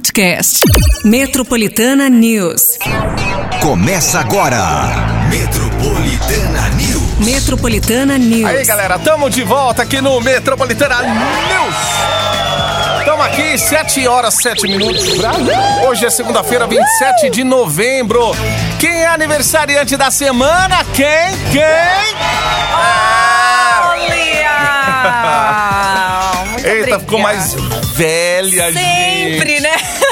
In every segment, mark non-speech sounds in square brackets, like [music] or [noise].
podcast. Metropolitana News. Começa agora. Metropolitana News. Metropolitana News. Aí, galera, tamo de volta aqui no Metropolitana News. Estamos aqui, 7 horas 7 minutos. Hoje é segunda-feira, 27 de novembro. Quem é aniversariante da semana? Quem? Quem? Ah! Olha! [laughs] Eita, ficou mais velha, Sempre, gente. né?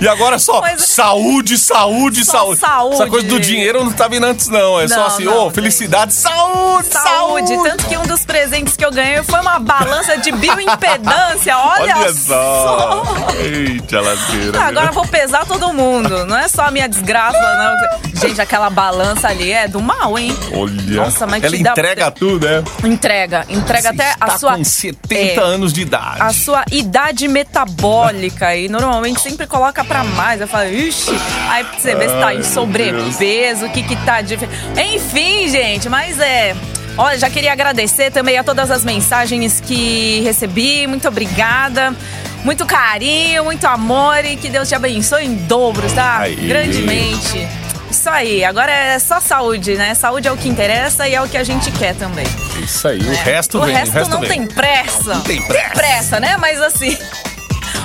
E agora só Coisa- saúde, saúde, Só saúde. saúde. Essa coisa do dinheiro não tá vindo antes, não. É só Não, assim, não, ô, felicidade, saúde, saúde. Saúde. Tanto que um dos presentes que eu ganhei foi uma balança de bioimpedância. [laughs] Olha, Olha só. Eita, lasqueira. Agora eu vou pesar todo mundo. Não é só a minha desgraça, não. Gente, aquela balança ali é do mal, hein? Olha. Nossa, mas Ela te dá- entrega tudo, né? Entrega. Entrega Você até a sua. com 70 é, anos de idade. a sua idade metabólica e normalmente sempre coloca pra mais. Eu falo, ixi, aí pra você ver se tá em sobrepeso, o que que tá diferente. Enfim, gente, mas é. Olha, já queria agradecer também a todas as mensagens que recebi. Muito obrigada. Muito carinho, muito amor e que Deus te abençoe em dobros, tá? Aí. Grandemente. Isso aí, agora é só saúde, né? Saúde é o que interessa e é o que a gente quer também. Isso aí, o né? resto o vem. resto o resto não vem. tem pressa. Não tem pressa. né? Mas assim.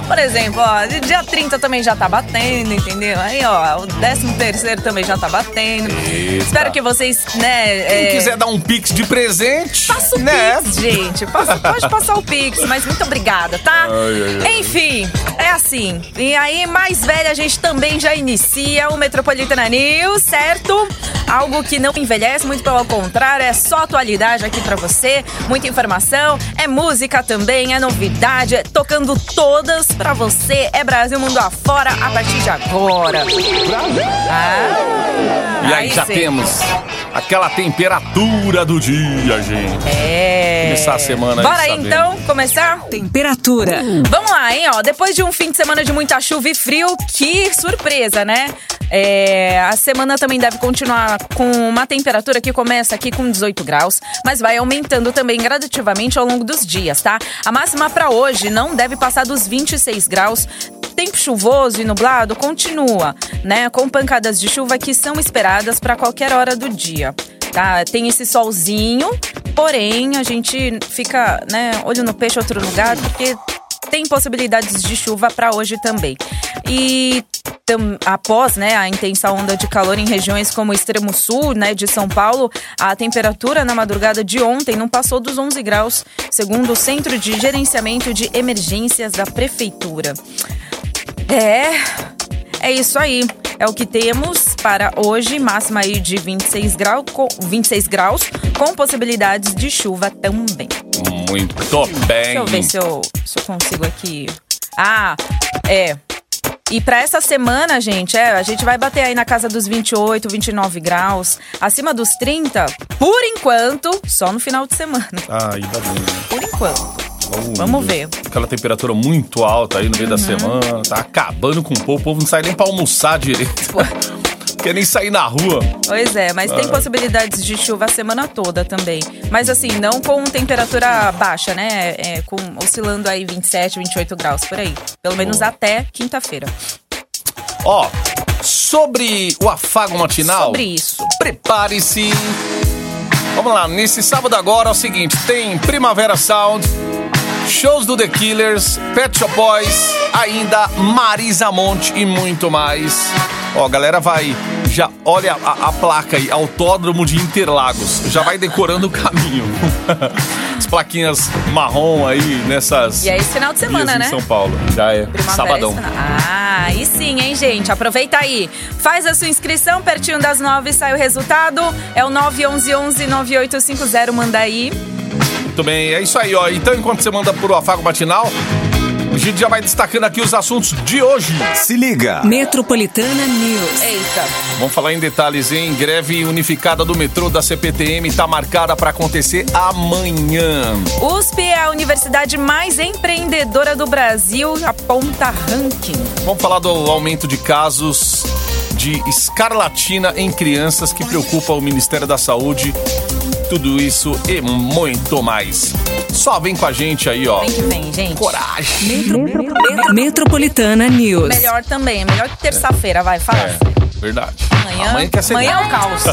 Por exemplo, ó, dia 30 também já tá batendo, entendeu? Aí, ó, o 13 terceiro também já tá batendo. Eita. Espero que vocês, né. Quem é, quiser dar um pix de presente, Passa o né? Pix, gente. Passa- pode passar o Pix, mas muito obrigada, tá? Ai, ai. Enfim, é assim. E aí, mais velha, a gente também já inicia o Metropolitana News, certo? Algo que não envelhece, muito pelo contrário, é só atualidade aqui pra você. Muita informação, é música também, é novidade, é tocando todas pra você. É Brasil Mundo afora a partir de agora. Ah, E aí, já sim. temos aquela temperatura do dia, gente. É. Começar a semana Bora aí então, começar? Temperatura. Vamos lá, hein, ó. Depois de um fim de semana de muita chuva e frio, que surpresa, né? É, a semana também deve continuar com uma temperatura que começa aqui com 18 graus, mas vai aumentando também gradativamente ao longo dos dias, tá? A máxima para hoje não deve passar dos 26 graus. Tempo chuvoso e nublado continua, né? Com pancadas de chuva que são esperadas para qualquer hora do dia. Tá, tem esse solzinho, porém a gente fica, né, olho no peixe, outro lugar, porque tem possibilidades de chuva para hoje também. E após né, a intensa onda de calor em regiões como o extremo sul né, de São Paulo, a temperatura na madrugada de ontem não passou dos 11 graus, segundo o Centro de Gerenciamento de Emergências da Prefeitura. É, é isso aí. É o que temos para hoje, máxima aí de 26, grau, com, 26 graus, com possibilidades de chuva também. Muito bem. Deixa eu ver se eu, se eu consigo aqui. Ah, é. E para essa semana, gente, é, a gente vai bater aí na casa dos 28, 29 graus. Acima dos 30, por enquanto, só no final de semana. Ai, tá bem. Por enquanto. Vamos meu ver. Aquela temperatura muito alta aí no meio da semana. Tá acabando com o povo. O povo não sai nem pra almoçar direito. [laughs] Quer nem sair na rua. Pois é, mas tem possibilidades de chuva a semana toda também. Mas assim, não com temperatura baixa, né? É, com, oscilando aí 27, 28 graus por aí. Pelo menos até quinta-feira. Ó, sobre o afago matinal. Sobre isso. Prepare-se. Vamos lá, nesse sábado agora é o seguinte: tem Primavera Sound, shows do The Killers, Pet Shop Boys, ainda Marisa Monte e muito mais. Ó, a galera vai. Já olha a, a placa aí, Autódromo de Interlagos. Já vai decorando o caminho. [laughs] As plaquinhas marrom aí nessas. E é esse final de semana, vias em né? São Paulo. Já é. Primavera Sabadão. e Sana- Ah, aí sim, hein, gente? Aproveita aí. Faz a sua inscrição, pertinho das nove sai o resultado. É o 911-9850, manda aí. Muito bem, é isso aí, ó. Então, enquanto você manda pro afago matinal, a gente já vai destacando aqui os assuntos de hoje. Se liga. Metropolitana News. Eita. Vamos falar em detalhes, hein? Greve unificada do metrô da CPTM está marcada para acontecer amanhã. USP é a universidade mais empreendedora do Brasil, aponta ranking. Vamos falar do aumento de casos de escarlatina em crianças que preocupa o Ministério da Saúde. Tudo isso e muito mais. Só vem com a gente aí, ó. Vem que vem, gente. Coragem. Metropolitana News. Melhor também, melhor que terça-feira, vai, fala. É, verdade. Amanhã, Amanhã quer ser amanhã é o caos.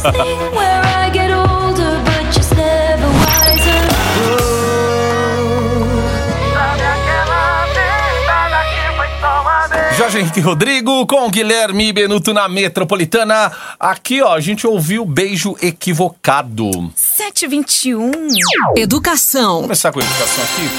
[laughs] Jorge Henrique Rodrigo com Guilherme Benuto na Metropolitana. Aqui, ó, a gente ouviu Beijo Equivocado. 721. Educação. Vamos começar com a educação aqui,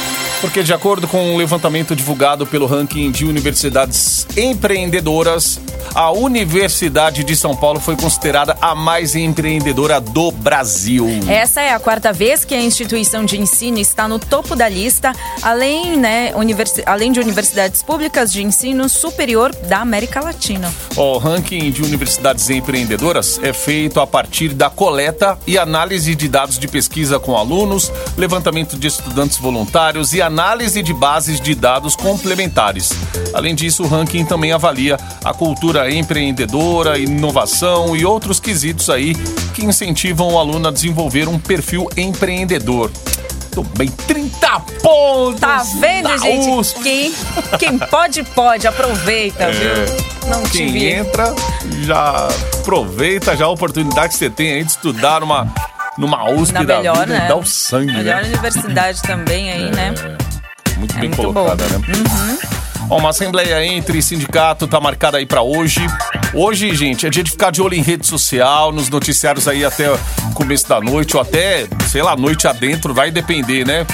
porque de acordo com um levantamento divulgado pelo ranking de universidades empreendedoras, a Universidade de São Paulo foi considerada a mais empreendedora do Brasil. Essa é a quarta vez que a instituição de ensino está no topo da lista, além, né, universi- além de universidades públicas de ensino superior da América Latina. O ranking de universidades empreendedoras é feito a partir da coleta e análise de dados de pesquisa com alunos, levantamento de estudantes voluntários e análise de bases de dados complementares. Além disso, o ranking também avalia a cultura empreendedora, inovação e outros quesitos aí que incentivam o aluno a desenvolver um perfil empreendedor. Muito bem, 30 pontos! Tá vendo, gente? USP. Quem, quem pode, pode. Aproveita, viu? Não É. Quem tive. entra, já aproveita já a oportunidade que você tem aí de estudar numa, numa USP Na da melhor, vida né? e dar o sangue, Melhor né? universidade também aí, né? Muito É bem muito colocada, bom. né? Ó, uma assembleia entre sindicato tá marcada aí pra hoje. Hoje, gente, é dia de ficar de olho em rede social, nos noticiários aí até começo da noite, ou até, sei lá, noite adentro, vai depender, né?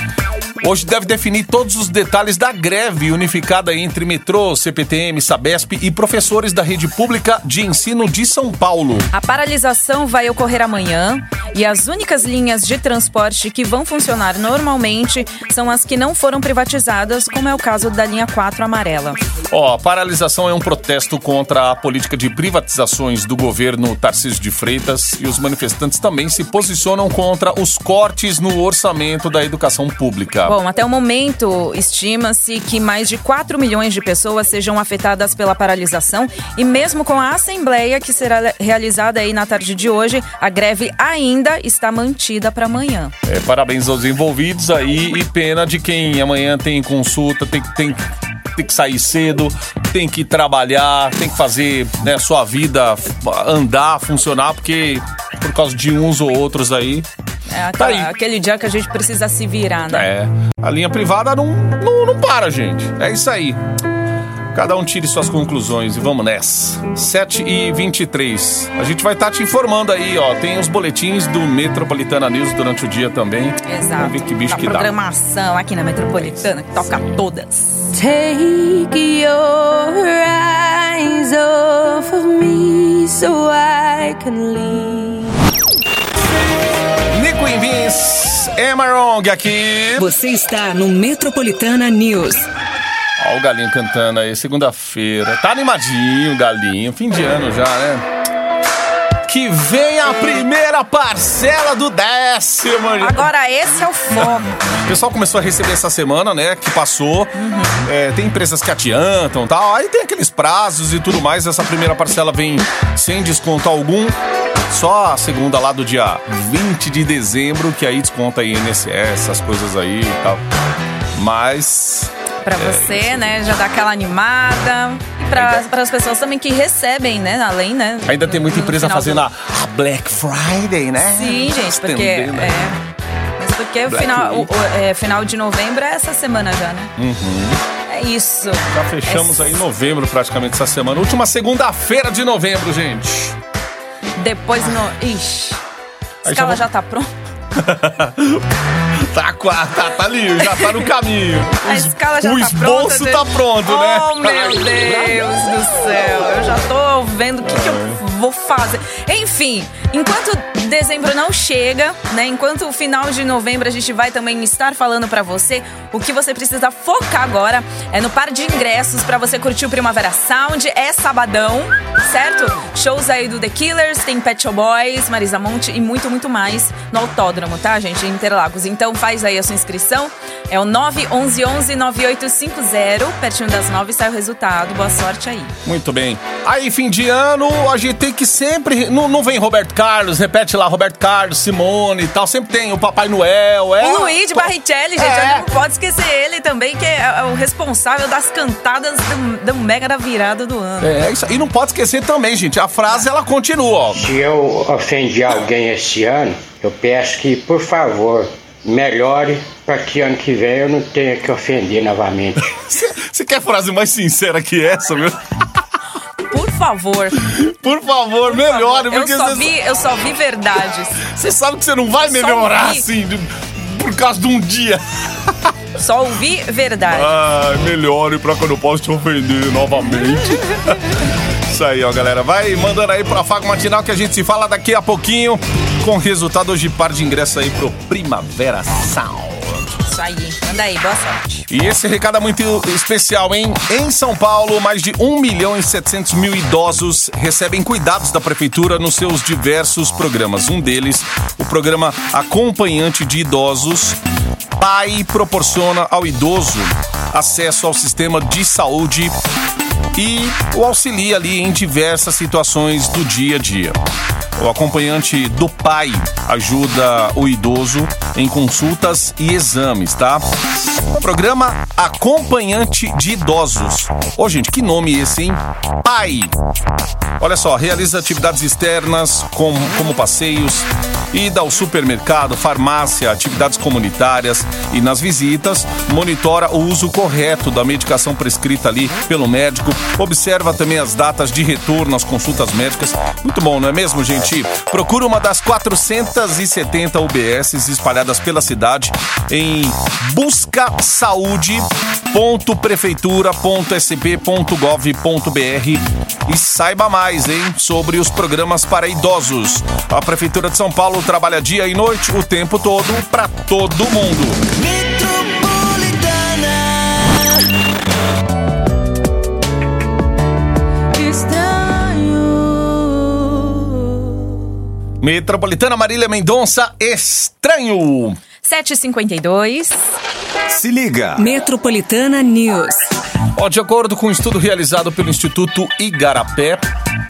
Hoje deve definir todos os detalhes da greve unificada entre metrô, CPTM, Sabesp e professores da rede pública de ensino de São Paulo. A paralisação vai ocorrer amanhã e as únicas linhas de transporte que vão funcionar normalmente são as que não foram privatizadas, como é o caso da linha 4 amarela. Ó, a paralisação é um protesto contra a política de privatizações do governo Tarcísio de Freitas e os manifestantes também se posicionam contra os cortes no orçamento da educação pública. Bom, até o momento, estima-se que mais de 4 milhões de pessoas sejam afetadas pela paralisação e mesmo com a assembleia que será realizada aí na tarde de hoje, a greve ainda está mantida para amanhã. É, parabéns aos envolvidos aí e pena de quem amanhã tem consulta, tem, tem, tem que sair cedo, tem que trabalhar, tem que fazer né, sua vida andar, funcionar, porque por causa de uns ou outros aí. É Tá aquela- aí. aquele dia que a gente precisa se virar, né? É, a linha privada não, não, não para, gente. É isso aí. Cada um tire suas conclusões e vamos nessa. 7 e 23. A gente vai estar te informando aí, ó. Tem os boletins do Metropolitana News durante o dia também. Exato. Vamos ver que bicho da que dá. programação aqui na Metropolitana, que toca todas. Take your eyes off of me so I can leave. Nico Invins, Emerong aqui. Você está no Metropolitana News. Ó, o galinho cantando aí, segunda-feira. Tá animadinho o galinho, fim de ano já, né? Que vem a primeira parcela do décimo. Agora esse é o foco. [laughs] O pessoal começou a receber essa semana, né? Que passou. É, tem empresas que adiantam e tal. Aí tem aqueles prazos e tudo mais. Essa primeira parcela vem sem desconto algum. Só a segunda lá do dia 20 de dezembro, que aí desconta aí INSS, essas coisas aí e tal. Mas. Pra você, né, já dá aquela animada. Pra, as pessoas também que recebem, né, além, né. Ainda tem muita no empresa fazendo do- a, a Black Friday, né? Sim, gente, porque. Estendendo. É, mas porque Black final, o, o- é, final de novembro é essa semana já, né? É isso. Já fechamos aí novembro praticamente essa semana. Última segunda-feira de novembro, gente. Depois no. Ixi. A escala já já, vou- tá pronta. [laughs] Tá, tá, tá ali, já tá no caminho. A Os- escala já o tá pronta. esboço gente. tá pronto, né? Oh, meu Deus do céu. Eu já tô vendo o que, que eu vou fazer. Enfim, enquanto dezembro não chega, né? Enquanto o final de novembro a gente vai também estar falando pra você, o que você precisa focar agora é no par de ingressos pra você curtir o Primavera Sound. É sabadão, certo? Shows aí do The Killers, tem Pet Shop Boys, Marisa Monte e muito, muito mais no autódromo, tá, gente? Em Interlagos. Então faz aí a sua inscrição. É o 911-9850. Pertinho das nove sai o resultado. Boa sorte aí. Muito bem. Aí, fim de ano, a gente tem que sempre. Não, não vem Roberto Carlos, repete lá, Roberto Carlos, Simone e tal. Sempre tem o Papai Noel. É, O Luigi Barrichelli, gente, É. a gente não pode esquecer ele também, que é o responsável das cantadas do, do Mega da Virada do ano. É, isso. E não pode esquecer também, gente. A frase ela continua, ó. Se eu ofendi alguém esse ano, eu peço que, por favor, melhore para que ano que vem eu não tenha que ofender novamente. [laughs] Você quer frase mais sincera que essa, meu? Por favor. Por favor, melhore, eu porque só você, vi, eu só vi verdades. você sabe que você não vai Só melhorar assim de- por causa de um dia. Só ouvi verdade. Ai, melhore pra quando eu posso te ofender novamente. [laughs] Isso aí, ó, galera. Vai mandando aí pra Fago Matinal que a gente se fala daqui a pouquinho com resultado hoje par de ingresso aí pro Primavera Sound. Isso aí. Manda aí, boa sorte. E esse recado é muito especial, hein? Em São Paulo, mais de 1 milhão e 700 mil idosos recebem cuidados da prefeitura nos seus diversos programas. Um deles, o programa Acompanhante de Idosos. PAI proporciona ao idoso acesso ao sistema de saúde e o auxilia ali em diversas situações do dia a dia. O acompanhante do pai ajuda o idoso em consultas e exames, tá? Programa Acompanhante de Idosos. Ô, gente, que nome esse, hein? Pai. Olha só, realiza atividades externas como, como passeios, ida ao supermercado, farmácia, atividades comunitárias e nas visitas, monitora o uso correto da medicação prescrita ali pelo médico, observa também as datas de retorno às consultas médicas. Muito bom, não é mesmo, gente? Procura uma das 470 UBSs espalhadas pela cidade em buscasaude.prefeitura.sp.gov.br e saiba mais, hein, sobre os programas para idosos. A Prefeitura de São Paulo trabalha dia e noite o tempo todo para todo mundo. Metropolitana Marília Mendonça, estranho. 7h52. Se liga. Metropolitana News. Ó, de acordo com um estudo realizado pelo Instituto Igarapé,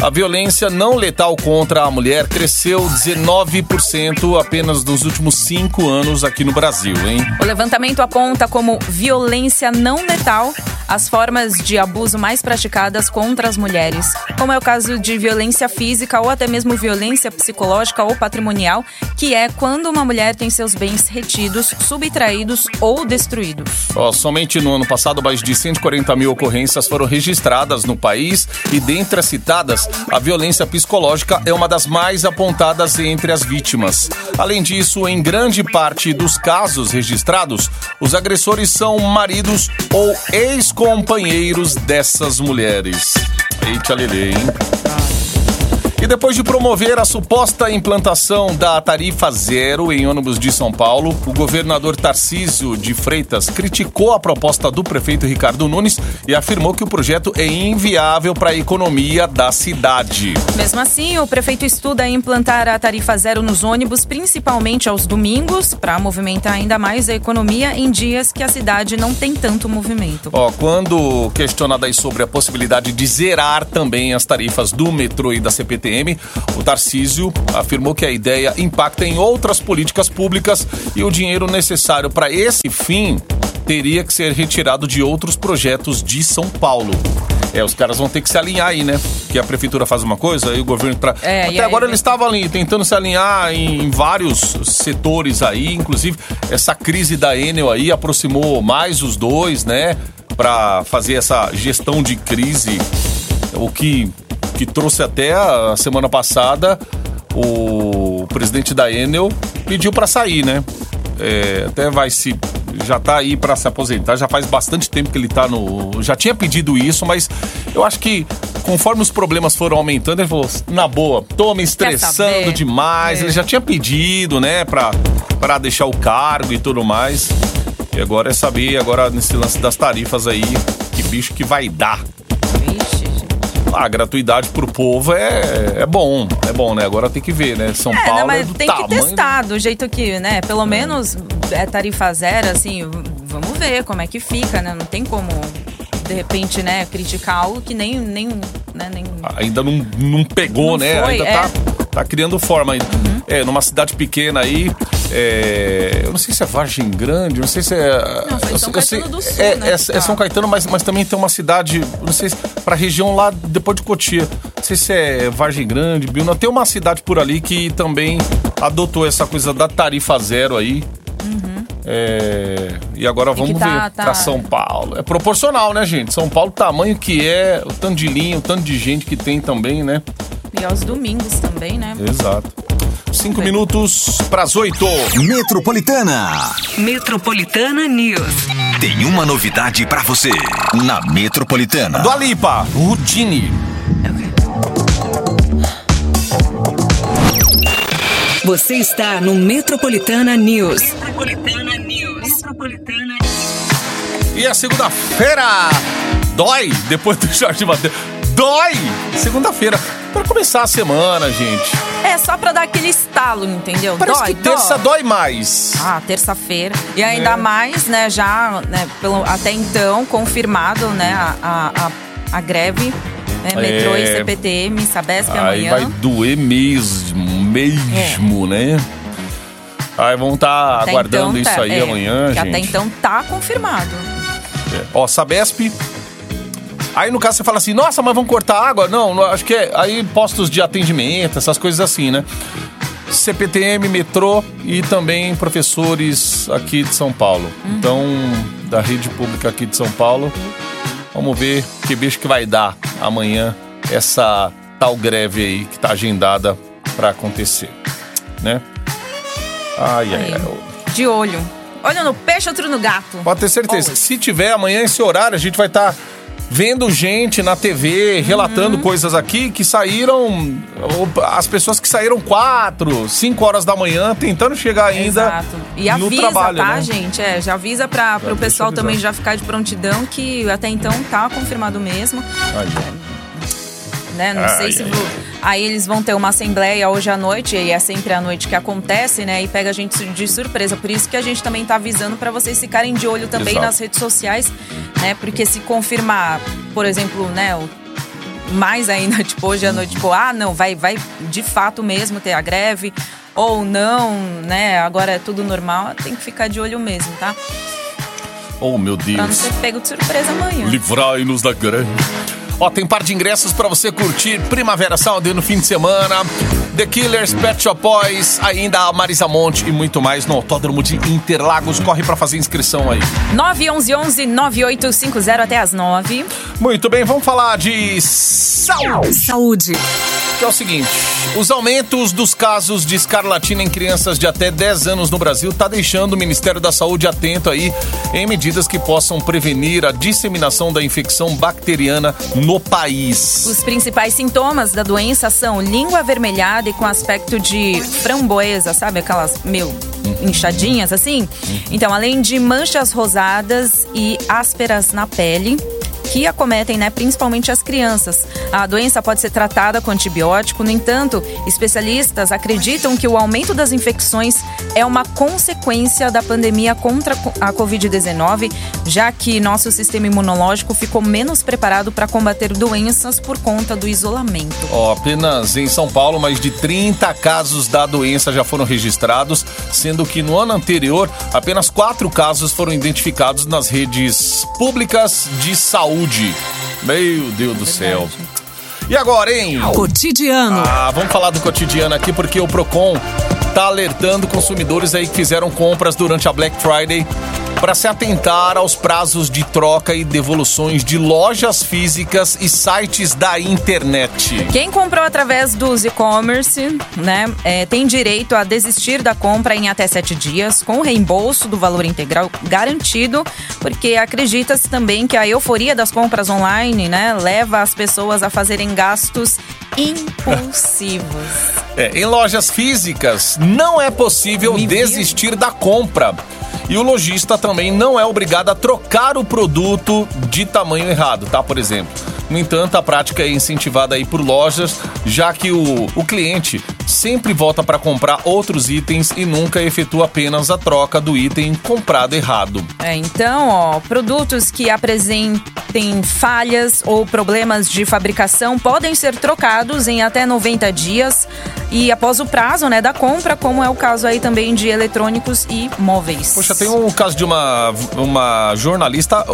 a violência não letal contra a mulher cresceu 19% apenas nos últimos cinco anos aqui no Brasil, hein? O levantamento aponta como violência não letal as formas de abuso mais praticadas contra as mulheres, como é o caso de violência física ou até mesmo violência psicológica ou patrimonial, que é quando uma mulher tem seus bens retidos, subtraídos ou destruídos. Ó, somente no ano passado, mais de 140 mil ocorrências foram registradas no país e dentre as citadas, a violência psicológica é uma das mais apontadas entre as vítimas. Além disso, em grande parte dos casos registrados, os agressores são maridos ou ex-companheiros dessas mulheres. Eita, Lele, hein? E depois de promover a suposta implantação da tarifa zero em ônibus de São Paulo, o governador Tarcísio de Freitas criticou a proposta do prefeito Ricardo Nunes e afirmou que o projeto é inviável para a economia da cidade. Mesmo assim, o prefeito estuda implantar a tarifa zero nos ônibus, principalmente aos domingos, para movimentar ainda mais a economia em dias que a cidade não tem tanto movimento. Ó, quando questionado aí sobre a possibilidade de zerar também as tarifas do metrô e da CPTM, o Tarcísio afirmou que a ideia impacta em outras políticas públicas e o dinheiro necessário para esse fim teria que ser retirado de outros projetos de São Paulo. É, os caras vão ter que se alinhar aí, né? Que a prefeitura faz uma coisa e o governo pra... É, Até aí- agora eles estavam ali tentando se alinhar em, em vários setores aí, inclusive essa crise da Enel aí aproximou mais os dois, né? Pra fazer essa gestão de crise, o que, que trouxe até a semana passada o presidente da Enel pediu pra sair, né? É, até vai se já tá aí pra se aposentar, já faz bastante tempo que ele tá no. Já tinha pedido isso, mas eu acho que conforme os problemas foram aumentando, ele falou: na boa, tô me estressando demais. É. Ele já tinha pedido, né, pra, pra deixar o cargo e tudo mais. E agora é saber, agora nesse lance das tarifas aí, que bicho que vai dar. Gente. A gratuidade pro povo é, é bom, é bom, né? Agora tem que ver, né? São É, Paulo não, é mas do tem tamanho... que testar do jeito que, né? Pelo menos é tarifa zero, assim, vamos ver como é que fica, né? Não tem como, de repente, né, criticar algo que nem, nem, né, nem Ainda não, não pegou, Não né? foi, Ainda é. Uhum. tá, tá criando forma ainda. É, numa cidade pequena aí. é, eu não sei se é Vargem Grande, não sei se é. Não, foi eu, São eu sei- Caetano do Sul, é, né, é- é São tá. Caetano, mas, mas também tem uma cidade, não sei se. pra região lá depois de Cotia. Não sei se é Vargem Grande, Bilna. Tem uma cidade por ali que também adotou essa coisa da tarifa zero aí. É, e agora Uhum. vamos tá- ver tá- pra São Paulo. É proporcional, né, gente? São Paulo, o tamanho que é, o tanto de linha, o tanto de gente que tem também, né? E aos domingos também, né? Exato. Cinco Bem. minutos pras oito. Metropolitana. Metropolitana News. Tem uma novidade pra você na Metropolitana. Do Alipa, Rudine. Você está no Metropolitana News. Metropolitana News. Metropolitana E a segunda-feira dói depois do Jorge Mateus. Dói! Segunda-feira. Pra começar a semana, gente. É só pra dar aquele estalo, entendeu? Parece dói, que terça dói. dói mais. Ah, terça-feira. E ainda É. mais, né, já, né, pelo, até então, confirmado, né, a, a, a, a greve, né, metrô e É. CPTM, Sabesp Aí amanhã. vai doer mesmo, mesmo, né? Aí vão estar Até aguardando então, isso tá- aí é, amanhã, que gente. Até então tá confirmado. É. Ó, Sabesp. Aí no caso você fala assim, nossa, mas vão cortar água? Não, acho que é aí postos de atendimento, essas coisas assim, né? CPTM, metrô e também professores aqui de São Paulo. Uhum. Então, da rede pública aqui de São Paulo, vamos ver que bicho que vai dar amanhã essa tal greve aí que tá agendada pra acontecer, né? Ai, ai, ai. de olho. Olho no peixe, outro no gato. Pode ter certeza. Always. Se tiver amanhã esse horário, a gente vai estar vendo gente na TV Uhum. relatando coisas aqui que saíram. As pessoas que saíram 4, 5 horas da manhã tentando chegar ainda Exato. E no avisa, trabalho. tá, né? gente? É, já avisa para o pessoal também já ficar de prontidão que até então tá confirmado mesmo. Ai, né? Não Ai, sei se ai, vo- aí eles vão ter uma assembleia hoje à noite e é sempre à noite que acontece, né? E pega a gente de surpresa. Por isso que a gente também tá avisando para vocês ficarem de olho também Exato. nas redes sociais, né? Porque se confirmar, por exemplo, né, o- mais ainda, [laughs] tipo, hoje à noite, tipo, ah, não, vai, vai de fato mesmo ter a greve, ou não, né? Agora é tudo normal, tem que ficar de olho mesmo, tá? Oh, meu Pra não Deus. ser pego de surpresa amanhã. Livrai-nos da greve. Ó, tem par de ingressos pra você curtir Primavera Sound no fim de semana. The Killers, Pet Shop Boys, ainda a Marisa Monte e muito mais no Autódromo de Interlagos. Corre pra fazer inscrição aí. 911 9850 até as 9. Muito bem, vamos falar de saúde. Saúde. É o seguinte, os aumentos dos casos de escarlatina em crianças de até 10 anos no Brasil tá deixando o Ministério da Saúde atento aí em medidas que possam prevenir a disseminação da infecção bacteriana no país. Os principais sintomas da doença são língua avermelhada e com aspecto de framboesa, sabe? Aquelas, meu, inchadinhas assim. Então, além de manchas rosadas e ásperas na pele. Que acometem, né, principalmente as crianças. A doença pode ser tratada com antibiótico, no entanto, especialistas acreditam que o aumento das infecções é uma consequência da pandemia contra a Covid-19, já que nosso sistema imunológico ficou menos preparado para combater doenças por conta do isolamento. Ó, apenas em São Paulo, mais de 30 casos da doença já foram registrados, sendo que no ano anterior, apenas quatro casos foram identificados nas redes públicas de saúde. Meu Deus do céu. E agora, hein? Cotidiano. Ah, vamos falar do cotidiano aqui porque o Procon tá alertando consumidores aí que fizeram compras durante a Black Friday para se atentar aos prazos de troca e devoluções de lojas físicas e sites da internet. Quem comprou através dos e-commerce, né, é, tem direito a desistir da compra em até sete dias, com reembolso do valor integral garantido, porque acredita-se também que a euforia das compras online, né, leva as pessoas a fazerem gastos [laughs] impulsivos. É, em lojas físicas, não é possível Me desistir da compra. E o lojista também não é obrigado a trocar o produto de tamanho errado, tá? Por exemplo. No entanto, a prática é incentivada aí por lojas, já que o, o cliente sempre volta para comprar outros itens e nunca efetua apenas a troca do item comprado errado. É, então, ó, produtos que apresentem falhas ou problemas de fabricação podem ser trocados em até 90 dias e após o prazo, né, da compra, como é o caso aí também de eletrônicos e móveis. Poxa, tem um caso de uma, uma jornalista,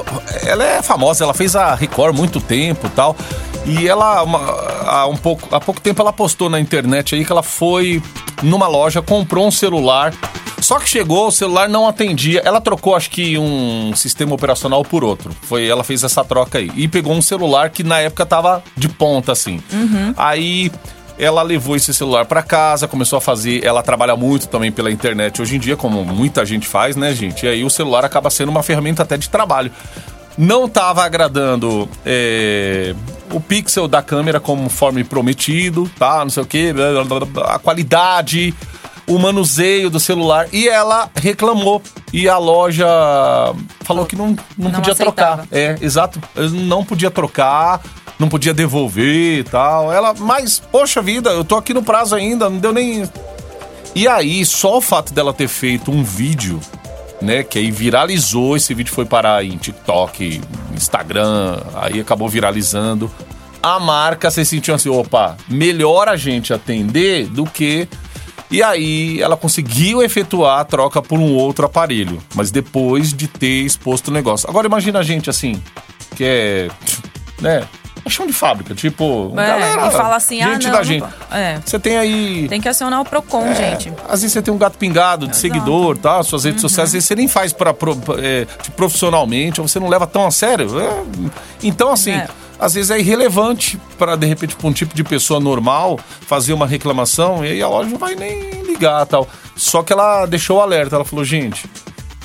ela é famosa, ela fez a Record muito tempo e tal. E ela, uma- há, um pouco, há pouco tempo, ela postou na internet aí que ela foi numa loja, comprou um celular. Só que chegou, o celular não atendia. Ela trocou, acho que, um sistema operacional por outro. Foi, ela fez essa troca aí. E pegou um celular que na época tava de ponta, assim. Aí ela levou esse celular pra casa, começou a fazer. Ela trabalha muito também pela internet hoje em dia, como muita gente faz, né, gente? E aí o celular acaba sendo uma ferramenta até de trabalho. Não tava agradando é, o pixel da câmera conforme prometido, tá? Não sei o que, a qualidade, o manuseio do celular. E ela reclamou. E a loja falou que não, não, Não podia aceitava. trocar. É, exato. Não podia trocar, não podia devolver e tal. Ela, mas, poxa vida, eu tô aqui no prazo ainda, não deu nem. E aí, só o fato dela ter feito um vídeo, né, que aí viralizou, esse vídeo foi parar em TikTok, Instagram, aí acabou viralizando. A marca se sentiu assim, opa, melhor a gente atender do que e aí ela conseguiu efetuar a troca por um outro aparelho, mas depois de ter exposto o negócio. Agora imagina a gente assim, que é, [laughs] né, chão de fábrica, tipo, É, galera, e fala assim, ah, gente não, da gente. é. Você tem aí Tem que acionar o Procon, é, gente. Às vezes você tem um gato pingado de Exato. seguidor, tá? Suas redes Uhum. sociais, às vezes você nem faz pra, pro- é, profissionalmente, ou você não leva tão a sério. É, Então, assim, É. às vezes é irrelevante para de repente, pra um tipo de pessoa normal fazer uma reclamação e aí a loja não vai nem ligar tal. Só que ela deixou o alerta, ela falou, gente,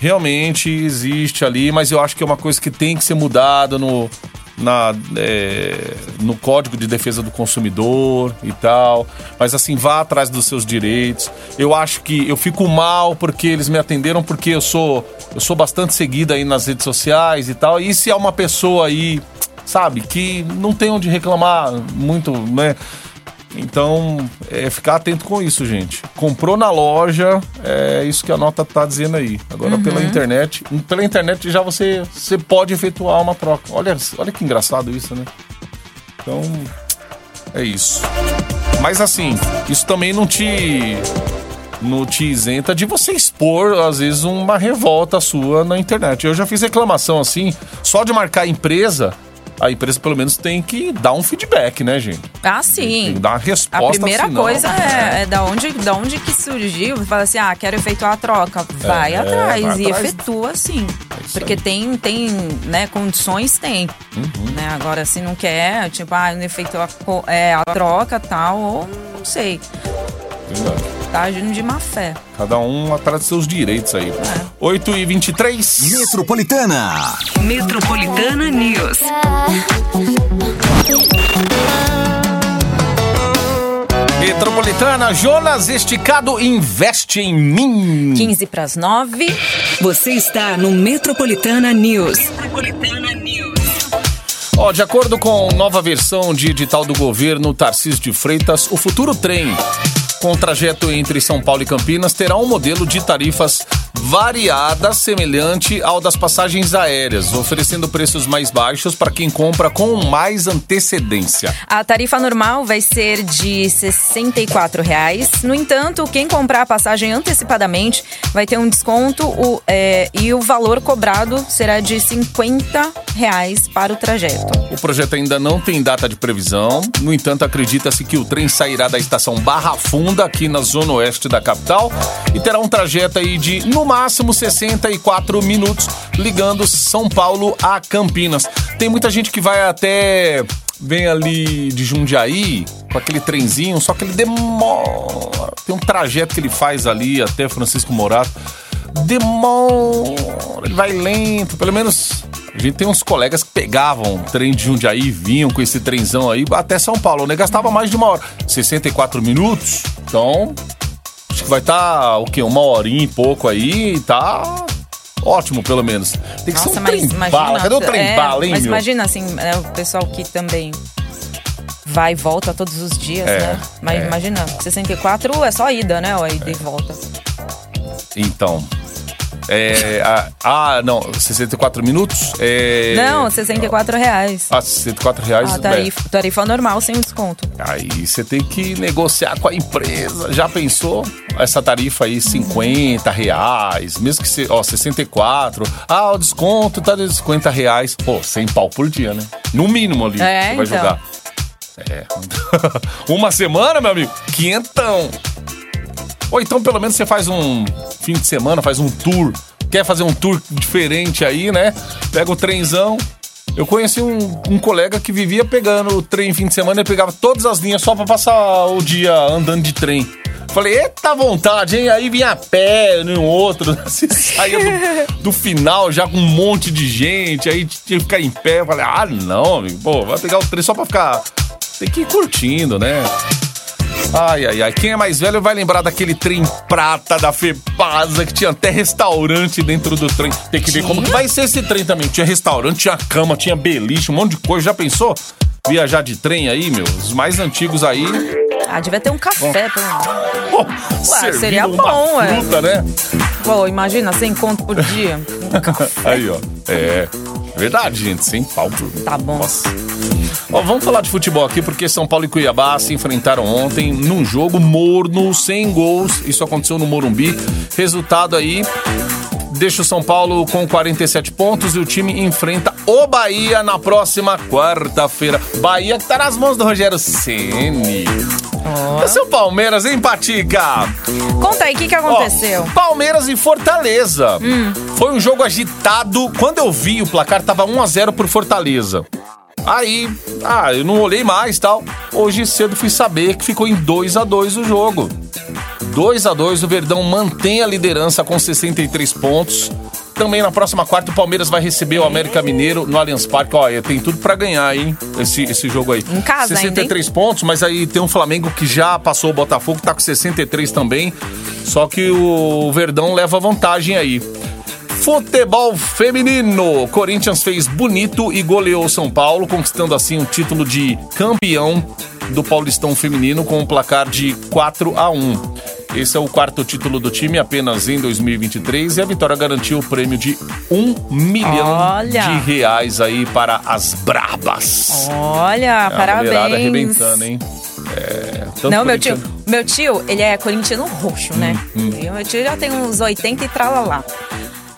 realmente existe ali, mas eu acho que é uma coisa que tem que ser mudada no, na, é, no Código de Defesa do Consumidor e tal. Mas assim, vá atrás dos seus direitos. Eu acho que eu fico mal porque eles me atenderam, porque eu sou, eu sou bastante seguida aí nas redes sociais e tal. E se é uma pessoa aí, sabe, que não tem onde reclamar muito, né? Então, é ficar atento com isso, gente. Comprou na loja, é isso que a nota tá dizendo aí. Agora pela internet, pela internet já você, você pode efetuar uma troca. Olha, olha que engraçado isso, né? Então, é isso. Mas assim, isso também não te não te isenta de você expor, às vezes, uma revolta sua na internet. Eu já fiz reclamação assim, só de marcar a empresa, a empresa pelo menos tem que dar um feedback, né, gente? Ah, Tem sim. que dar uma A resposta. primeira senão- coisa é, é da, onde, da onde que surgiu. Fala assim, ah, quero efetuar a troca. Vai É, atrás vai e atrás. efetua sim. isso Porque aí. tem, tem, né, condições tem. Uhum. Né? Agora, se não quer, tipo, ah, não efetua a, é, a troca tal, ou não sei. Verdade. Tá agindo de má fé. Cada um atrás dos seus direitos aí. É. 8 e 23 Metropolitana. Metropolitana News. Metropolitana, Jonas Esticado investe em mim. 15 para as 9. Você está no Metropolitana News. Metropolitana News. Ó, de acordo com nova versão de edital do governo Tarcísio de Freitas, o futuro trem com trajeto entre São Paulo e Campinas terá um modelo de tarifas variadas semelhante ao das passagens aéreas, oferecendo preços mais baixos para quem compra com mais antecedência. A tarifa normal vai ser de 64 reais. No entanto, quem comprar a passagem antecipadamente vai ter um desconto o- é, e o valor cobrado será de 50 reais para o trajeto. O projeto ainda não tem data de previsão, no entanto, acredita-se que o trem sairá da estação Barra Funda, aqui na zona oeste da capital, e terá um trajeto aí de, no máximo, 64 minutos, ligando São Paulo a Campinas. Tem muita gente que vai até. Vem ali de Jundiaí com aquele trenzinho, só que ele demora. Tem um trajeto que ele faz ali até Francisco Morato. Demora, ele vai lento, pelo menos a gente tem uns colegas que pegavam trem de Jundiaí vinham com esse trenzão aí até São Paulo, né? Gastava mais de uma hora. 64 minutos, então acho que vai estar, o quê? Uma horinha e pouco aí, tá ótimo pelo menos. Tem que Nossa, ser um trem imagina. bala. Cadê o trem é, bala, hein, Mas meu? imagina, assim, é, o pessoal que também vai e volta todos os dias, É, né? Mas é. imagina, 64 é só ida, né? Ó, ida e volta. Então. É, ah, ah, não, 64 minutos? É, Não, 64 reais. Ah, 64 reais. A tarifa, tarifa normal sem desconto. é. Aí você tem que negociar com a empresa. Já pensou? Essa tarifa aí, 50 reais, mesmo que se, ó, 64. Ah, o desconto tá de 50 reais. Pô, 100 pau por dia, né? No mínimo ali, É, você vai então. jogar. É. [laughs] Uma semana, meu amigo, quinhentão. Ou então, pelo menos, você faz um fim de semana, faz um tour. Quer fazer um tour diferente aí, né? Pega o trenzão. Eu conheci um, um colega que vivia pegando o trem fim de semana, ele pegava todas as linhas só pra passar o dia andando de trem. Falei, eita vontade, hein? Aí vinha a pé, no outro, [laughs] você saía do, do final já com um monte de gente, aí tinha que ficar em pé. Falei, ah, não, amigo, pô, vai pegar o trem só pra ficar. Tem que ir curtindo, né? Ai, ai, ai. Quem é mais velho vai lembrar daquele trem prata da Fepasa que tinha até restaurante dentro do trem. Tem que ver como que vai ser esse trem também. Tinha restaurante, tinha cama, tinha beliche, um monte de coisa. Já pensou? Viajar de trem aí, meu? Os mais antigos aí. Ah, devia ter um café, pelo menos. Pô, servindo seria bom, é. fruta, né? Pô, imagina, 100 conto por dia. Um. [laughs] Aí, ó. É. Verdade, gente. Sem pau por. Tá bom. Nossa. Ó, vamos falar de futebol aqui, porque São Paulo e Cuiabá se enfrentaram ontem num jogo morno, sem gols. Isso aconteceu no Morumbi. Resultado aí. Deixa o São Paulo com 47 pontos e o time enfrenta o Bahia na próxima quarta-feira. Bahia que tá nas mãos do Rogério Ceni. É seu Palmeiras, hein, Patica? Conta aí, o que, que aconteceu? Ó, Palmeiras e Fortaleza. Foi um jogo agitado. Quando eu vi o placar, tava 1 a 0 pro Fortaleza. Aí, ah, eu não olhei mais tal. Hoje cedo fui saber que ficou em 2 a 2 o jogo. 2 a 2 o Verdão mantém a liderança com 63 pontos. Também na próxima quarta o Palmeiras vai receber o América Mineiro no Allianz Parque. Olha, tem tudo pra ganhar, hein? Esse, esse jogo aí. Em casa ainda, hein? 63 pontos, mas aí tem um Flamengo que já passou o Botafogo, tá com 63 também. Só que o Verdão leva vantagem aí. Futebol feminino. Corinthians fez bonito e goleou São Paulo, conquistando assim o título de campeão do Paulistão feminino com um placar de 4 a 1. Esse é o quarto título do time apenas em 2023 e a vitória garantiu o prêmio de um milhão Olha. de reais aí para as brabas. Olha, É, parabéns. arrebentando, hein? É, Não, meu tio, meu tio, ele é corintiano roxo, né? Hum, o meu tio já tem uns 80 e tralalá.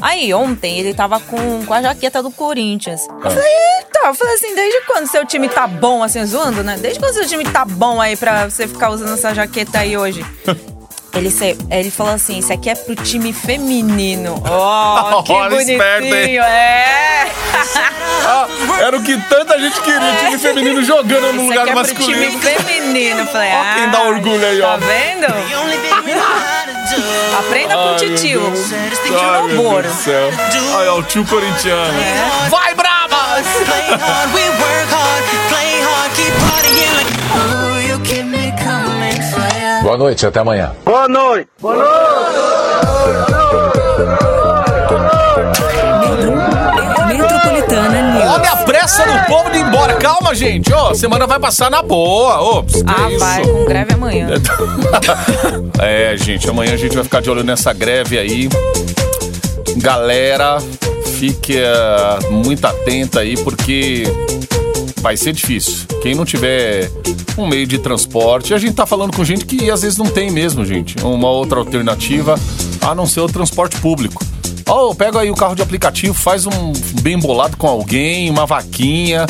Aí, ontem, ele tava com, com a jaqueta do Corinthians. Ah. Eu falei, eita, eu falei assim, desde quando seu time tá bom, assim, zoando, né? Desde quando seu time tá bom aí pra você ficar usando essa jaqueta aí hoje? [laughs] Ele, se- ele falou assim, isso aqui é pro time feminino. [laughs] Oh, que Olha, bonitinho, esperto, hein? é. [laughs] Ah, era o que tanta gente queria, o time feminino jogando no Isso lugar aqui é pro masculino. time feminino. Falei, Ó quem dá ah, orgulho aí, ó. Tá vendo? Aprenda com o titio. Titio no boro. Ó, o tio corintiano. Vai, Brabas! Play hard, we work hard, play hard, keep partying. Like pressa do povo de ir embora. Calma, gente. Ó, semana vai passar na boa. Ô, que Ah, isso? vai, com greve amanhã. [laughs] É, gente, amanhã a gente vai ficar de olho nessa greve aí. Galera, fique eh, muito atenta aí, porque vai ser difícil. Quem não tiver um meio de transporte, a gente tá falando com gente que às vezes não tem mesmo, gente, uma outra alternativa a não ser o transporte público. Ó, pega aí o carro de aplicativo, faz um bem bolado com alguém, uma vaquinha,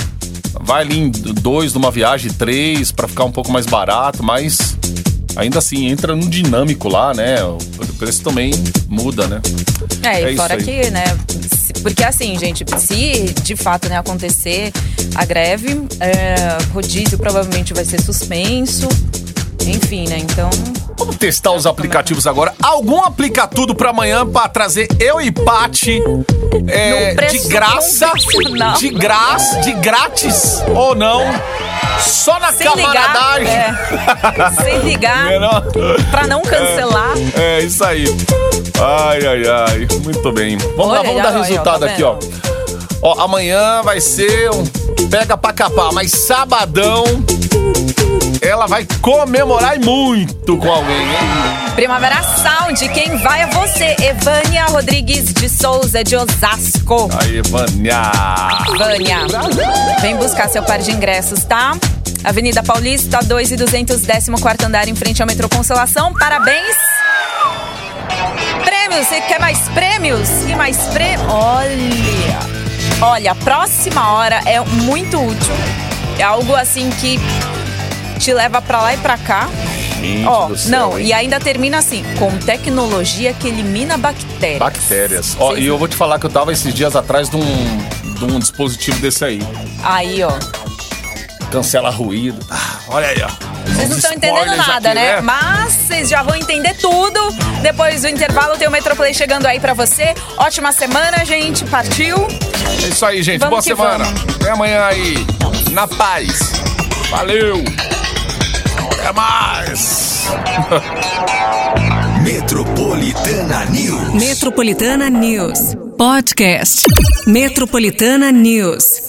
vai ali em dois numa viagem, três, pra ficar um pouco mais barato, mas ainda assim entra no dinâmico lá, né? O preço também muda, né? É, e É isso fora que, né? Porque assim, gente, se de fato né, acontecer a greve, é, rodízio provavelmente vai ser suspenso. Enfim, né? Então. Vamos testar os aplicativos agora. Algum aplicatudo pra amanhã pra trazer eu e Pati é, de graça, de graça, de grátis ou não? Só na Sem ligar. camaradagem. É, sem ligar. [laughs] É, não? Pra não cancelar. É, isso aí. Ai, ai, ai. Muito bem. Vamos lá, Olha, vamos olha, dar olha, resultado tá aqui, ó. Ó, amanhã vai ser um pega pra capar, mas sabadão ela vai comemorar e muito com alguém, hein? Primavera Sound, quem vai é você, Evânia Rodrigues de Souza, de Osasco. Aí, Vânia. Vânia, vem buscar seu par de ingressos, tá? Avenida Paulista, 2 e 200, 14 andar, em frente ao metrô Consolação. Parabéns! Prêmios, você quer mais prêmios? E mais prêmios? Olha! Olha, a próxima hora é muito útil. É algo assim que te leva pra lá e pra cá. Gente Ó, não, hein? e ainda termina assim, com tecnologia que elimina bactérias. Bactérias. Ó, e eu vou te falar que eu tava esses dias atrás de um, de um dispositivo desse aí. Aí, ó. Cancela ruído. Ah, olha aí, ó. Vocês não estão entendendo nada, aqui, né? Mas vocês já vão entender tudo. Depois do intervalo tem o Metroplay chegando aí pra você. Ótima semana, gente. Partiu. É isso aí, gente. Vamos Boa semana. vamos. Até amanhã aí. Na paz. Valeu. Mais. [laughs] Metropolitana News. Metropolitana News. Podcast. Metropolitana News.